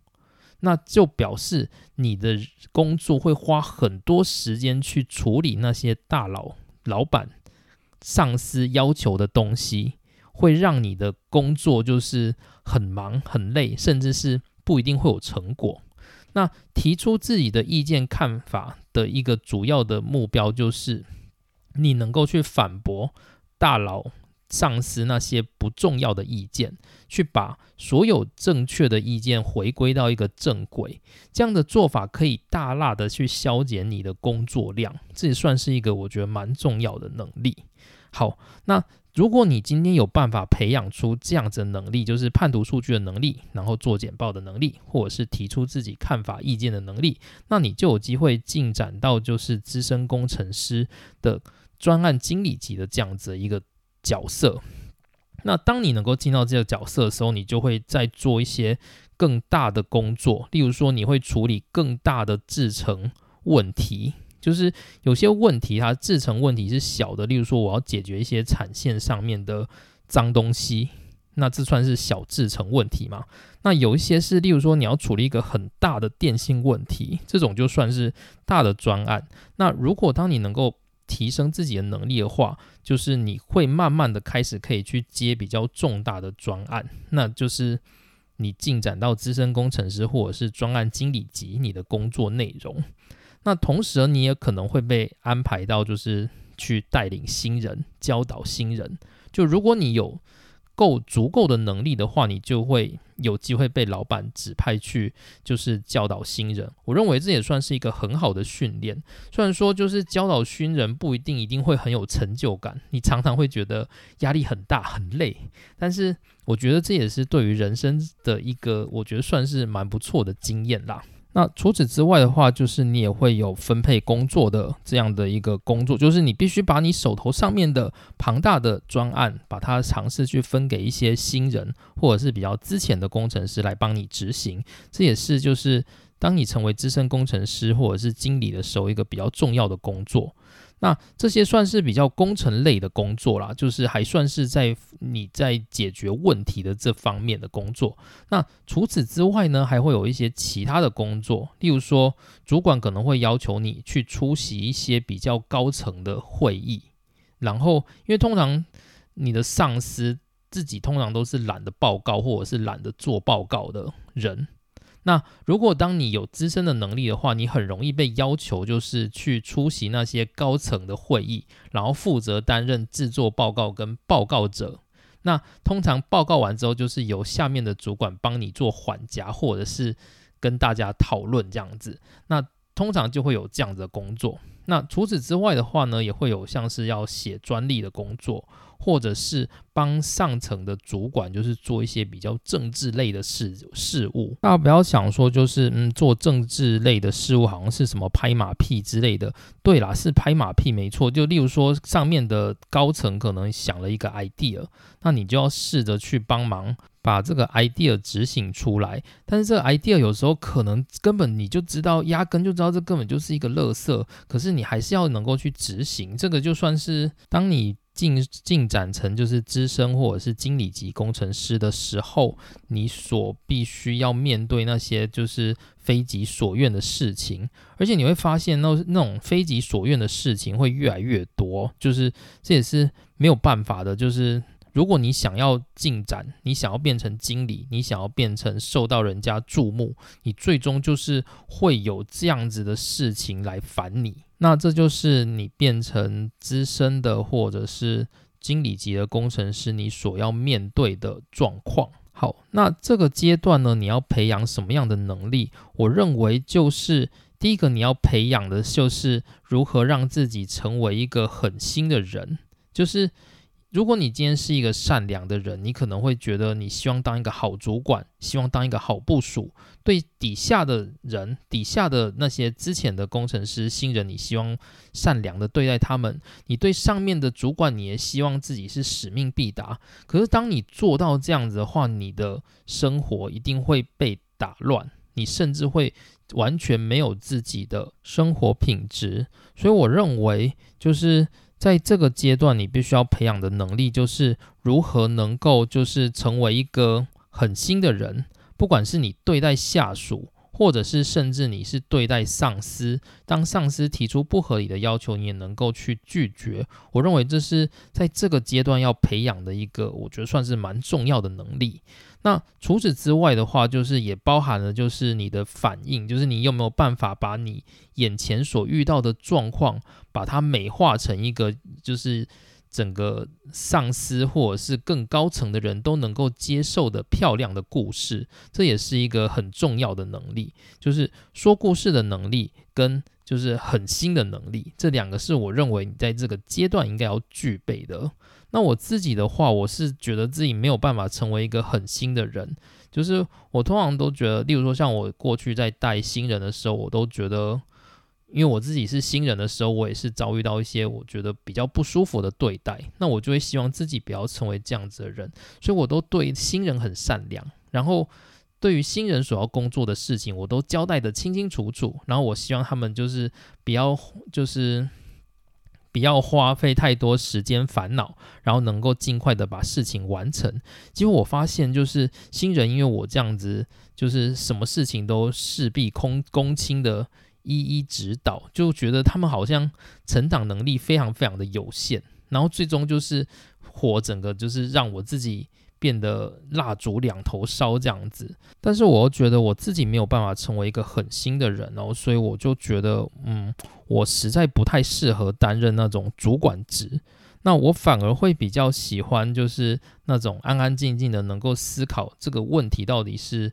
那就表示你的工作会花很多时间去处理那些大佬、老板、上司要求的东西，会让你的工作就是很忙、很累，甚至是不一定会有成果。那提出自己的意见、看法的一个主要的目标，就是你能够去反驳大佬。丧失那些不重要的意见，去把所有正确的意见回归到一个正轨，这样的做法可以大大的去消减你的工作量，这也算是一个我觉得蛮重要的能力。好，那如果你今天有办法培养出这样子的能力，就是判读数据的能力，然后做简报的能力，或者是提出自己看法意见的能力，那你就有机会进展到就是资深工程师的专案经理级的这样子一个。角色，那当你能够进到这个角色的时候，你就会再做一些更大的工作。例如说，你会处理更大的制成问题，就是有些问题它制成问题是小的，例如说我要解决一些产线上面的脏东西，那这算是小制成问题嘛？那有一些是，例如说你要处理一个很大的电信问题，这种就算是大的专案。那如果当你能够提升自己的能力的话，就是你会慢慢的开始可以去接比较重大的专案，那就是你进展到资深工程师或者是专案经理级你的工作内容。那同时你也可能会被安排到就是去带领新人、教导新人。就如果你有够足够的能力的话，你就会有机会被老板指派去，就是教导新人。我认为这也算是一个很好的训练。虽然说就是教导新人不一定一定会很有成就感，你常常会觉得压力很大很累，但是我觉得这也是对于人生的一个，我觉得算是蛮不错的经验啦。那除此之外的话，就是你也会有分配工作的这样的一个工作，就是你必须把你手头上面的庞大的专案，把它尝试去分给一些新人或者是比较资浅的工程师来帮你执行。这也是就是当你成为资深工程师或者是经理的时候，一个比较重要的工作。那这些算是比较工程类的工作啦，就是还算是在你在解决问题的这方面的工作。那除此之外呢，还会有一些其他的工作，例如说，主管可能会要求你去出席一些比较高层的会议，然后因为通常你的上司自己通常都是懒得报告或者是懒得做报告的人。那如果当你有资深的能力的话，你很容易被要求就是去出席那些高层的会议，然后负责担任制作报告跟报告者。那通常报告完之后，就是由下面的主管帮你做缓夹，或者是跟大家讨论这样子。那通常就会有这样子的工作。那除此之外的话呢，也会有像是要写专利的工作。或者是帮上层的主管，就是做一些比较政治类的事事务。大家不要想说，就是嗯，做政治类的事务好像是什么拍马屁之类的。对啦，是拍马屁没错。就例如说，上面的高层可能想了一个 idea，那你就要试着去帮忙把这个 idea 执行出来。但是这个 idea 有时候可能根本你就知道，压根就知道这根本就是一个垃圾。可是你还是要能够去执行。这个就算是当你。进进展成就是资深或者是经理级工程师的时候，你所必须要面对那些就是非己所愿的事情，而且你会发现那那种非己所愿的事情会越来越多，就是这也是没有办法的，就是。如果你想要进展，你想要变成经理，你想要变成受到人家注目，你最终就是会有这样子的事情来烦你。那这就是你变成资深的或者是经理级的工程师，你所要面对的状况。好，那这个阶段呢，你要培养什么样的能力？我认为就是第一个你要培养的就是如何让自己成为一个狠心的人，就是。如果你今天是一个善良的人，你可能会觉得你希望当一个好主管，希望当一个好部署，对底下的人、底下的那些之前的工程师、新人，你希望善良的对待他们；你对上面的主管，你也希望自己是使命必达。可是当你做到这样子的话，你的生活一定会被打乱，你甚至会完全没有自己的生活品质。所以我认为，就是。在这个阶段，你必须要培养的能力就是如何能够就是成为一个狠心的人，不管是你对待下属，或者是甚至你是对待上司，当上司提出不合理的要求，你也能够去拒绝。我认为这是在这个阶段要培养的一个，我觉得算是蛮重要的能力。那除此之外的话，就是也包含了就是你的反应，就是你有没有办法把你眼前所遇到的状况，把它美化成一个就是整个上司或者是更高层的人都能够接受的漂亮的故事，这也是一个很重要的能力，就是说故事的能力跟就是狠心的能力，这两个是我认为你在这个阶段应该要具备的。那我自己的话，我是觉得自己没有办法成为一个狠心的人，就是我通常都觉得，例如说像我过去在带新人的时候，我都觉得，因为我自己是新人的时候，我也是遭遇到一些我觉得比较不舒服的对待，那我就会希望自己不要成为这样子的人，所以我都对新人很善良，然后对于新人所要工作的事情，我都交代的清清楚楚，然后我希望他们就是不要就是。不要花费太多时间烦恼，然后能够尽快的把事情完成。结果我发现，就是新人，因为我这样子，就是什么事情都事必空公卿的一一指导，就觉得他们好像成长能力非常非常的有限，然后最终就是火整个就是让我自己。变得蜡烛两头烧这样子，但是我又觉得我自己没有办法成为一个狠心的人哦，所以我就觉得，嗯，我实在不太适合担任那种主管职。那我反而会比较喜欢，就是那种安安静静的，能够思考这个问题到底是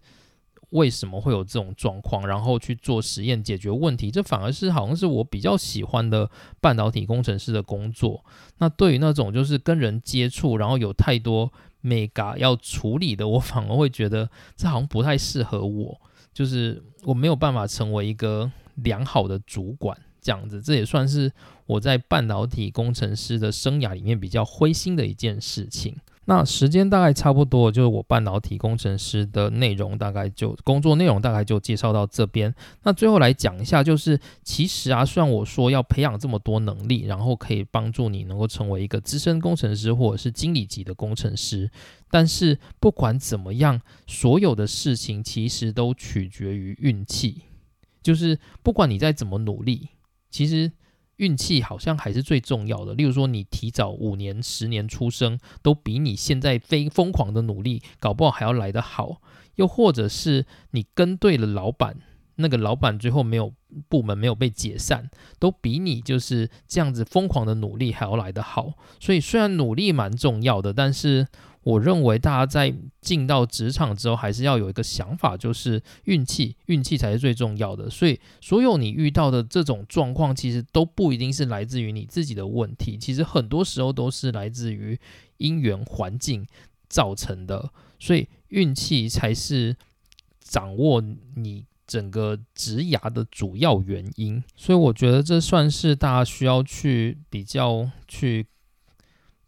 为什么会有这种状况，然后去做实验解决问题。这反而是好像是我比较喜欢的半导体工程师的工作。那对于那种就是跟人接触，然后有太多。mega 要处理的，我反而会觉得这好像不太适合我，就是我没有办法成为一个良好的主管这样子，这也算是我在半导体工程师的生涯里面比较灰心的一件事情。那时间大概差不多，就是我半导体工程师的内容大概就工作内容大概就介绍到这边。那最后来讲一下，就是其实啊，虽然我说要培养这么多能力，然后可以帮助你能够成为一个资深工程师或者是经理级的工程师，但是不管怎么样，所有的事情其实都取决于运气。就是不管你再怎么努力，其实。运气好像还是最重要的。例如说，你提早五年、十年出生，都比你现在非疯狂的努力，搞不好还要来得好。又或者是你跟对了老板，那个老板最后没有部门没有被解散，都比你就是这样子疯狂的努力还要来得好。所以，虽然努力蛮重要的，但是。我认为大家在进到职场之后，还是要有一个想法，就是运气，运气才是最重要的。所以，所有你遇到的这种状况，其实都不一定是来自于你自己的问题，其实很多时候都是来自于因缘环境造成的。所以，运气才是掌握你整个职涯的主要原因。所以，我觉得这算是大家需要去比较去。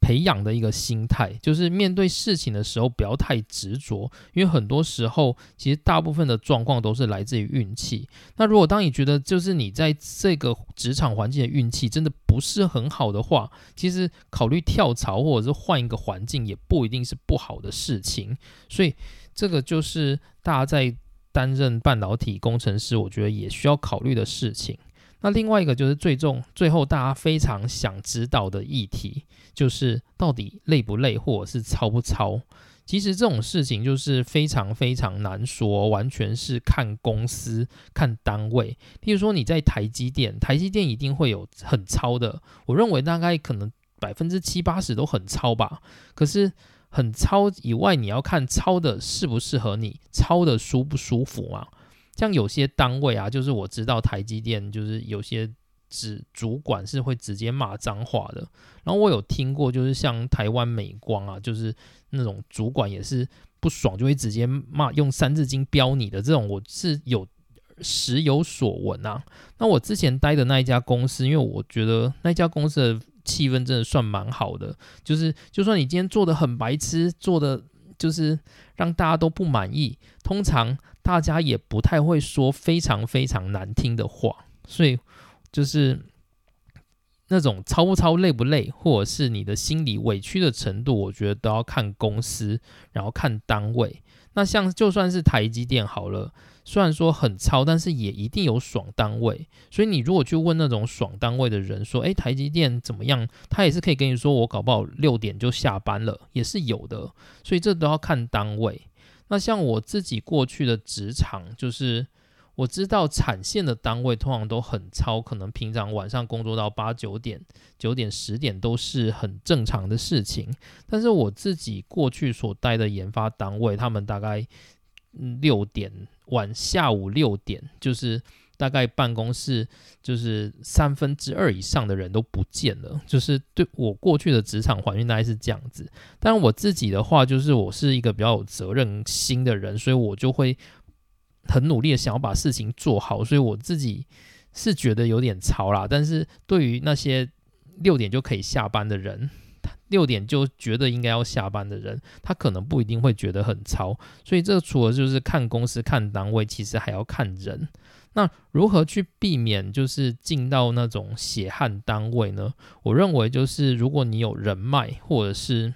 培养的一个心态，就是面对事情的时候不要太执着，因为很多时候其实大部分的状况都是来自于运气。那如果当你觉得就是你在这个职场环境的运气真的不是很好的话，其实考虑跳槽或者是换一个环境也不一定是不好的事情。所以这个就是大家在担任半导体工程师，我觉得也需要考虑的事情。那另外一个就是最重最后大家非常想知道的议题，就是到底累不累，或者是超不超？其实这种事情就是非常非常难说，完全是看公司、看单位。譬如说你在台积电，台积电一定会有很超的，我认为大概可能百分之七八十都很超吧。可是很超以外，你要看超的适不适合你，超的舒不舒服嘛？像有些单位啊，就是我知道台积电，就是有些指主管是会直接骂脏话的。然后我有听过，就是像台湾美光啊，就是那种主管也是不爽就会直接骂，用三字经标你的这种，我是有时有所闻啊。那我之前待的那一家公司，因为我觉得那家公司的气氛真的算蛮好的，就是就算你今天做的很白痴，做的就是让大家都不满意，通常。大家也不太会说非常非常难听的话，所以就是那种超不超累不累，或者是你的心理委屈的程度，我觉得都要看公司，然后看单位。那像就算是台积电好了，虽然说很超，但是也一定有爽单位。所以你如果去问那种爽单位的人说，诶，台积电怎么样？他也是可以跟你说，我搞不好六点就下班了，也是有的。所以这都要看单位。那像我自己过去的职场，就是我知道产线的单位通常都很超，可能平常晚上工作到八九点、九点、十点都是很正常的事情。但是我自己过去所待的研发单位，他们大概六点晚下午六点，就是。大概办公室就是三分之二以上的人都不见了，就是对我过去的职场环境大概是这样子。但我自己的话，就是我是一个比较有责任心的人，所以我就会很努力的想要把事情做好。所以我自己是觉得有点超啦。但是对于那些六点就可以下班的人，六点就觉得应该要下班的人，他可能不一定会觉得很超。所以这除了就是看公司、看单位，其实还要看人。那如何去避免就是进到那种血汗单位呢？我认为就是如果你有人脉，或者是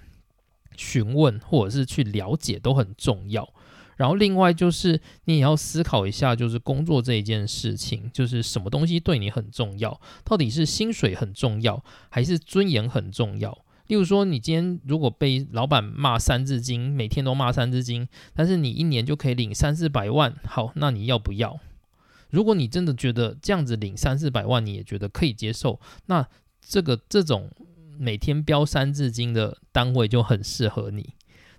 询问，或者是去了解，都很重要。然后另外就是你也要思考一下，就是工作这一件事情，就是什么东西对你很重要？到底是薪水很重要，还是尊严很重要？例如说，你今天如果被老板骂三字经，每天都骂三字经，但是你一年就可以领三四百万，好，那你要不要？如果你真的觉得这样子领三四百万你也觉得可以接受，那这个这种每天标三字经的单位就很适合你。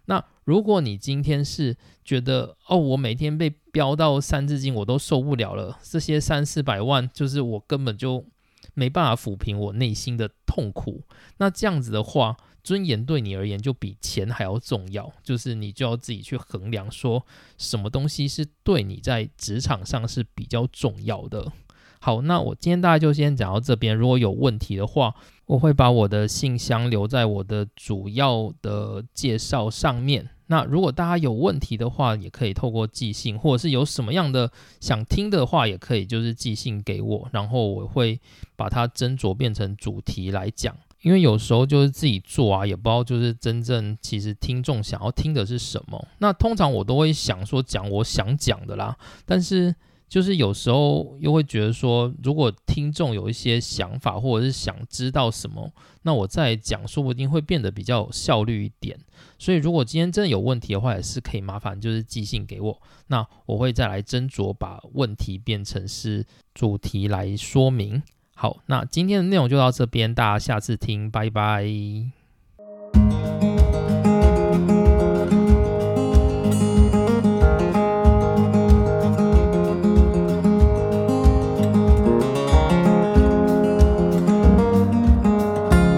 那如果你今天是觉得哦，我每天被标到三字经我都受不了了，这些三四百万就是我根本就没办法抚平我内心的痛苦，那这样子的话。尊严对你而言就比钱还要重要，就是你就要自己去衡量，说什么东西是对你在职场上是比较重要的。好，那我今天大家就先讲到这边。如果有问题的话，我会把我的信箱留在我的主要的介绍上面。那如果大家有问题的话，也可以透过寄信，或者是有什么样的想听的话，也可以就是寄信给我，然后我会把它斟酌变成主题来讲。因为有时候就是自己做啊，也不知道就是真正其实听众想要听的是什么。那通常我都会想说讲我想讲的啦，但是。就是有时候又会觉得说，如果听众有一些想法，或者是想知道什么，那我再讲，说不定会变得比较有效率一点。所以如果今天真的有问题的话，也是可以麻烦就是寄信给我，那我会再来斟酌把问题变成是主题来说明。好，那今天的内容就到这边，大家下次听，拜拜。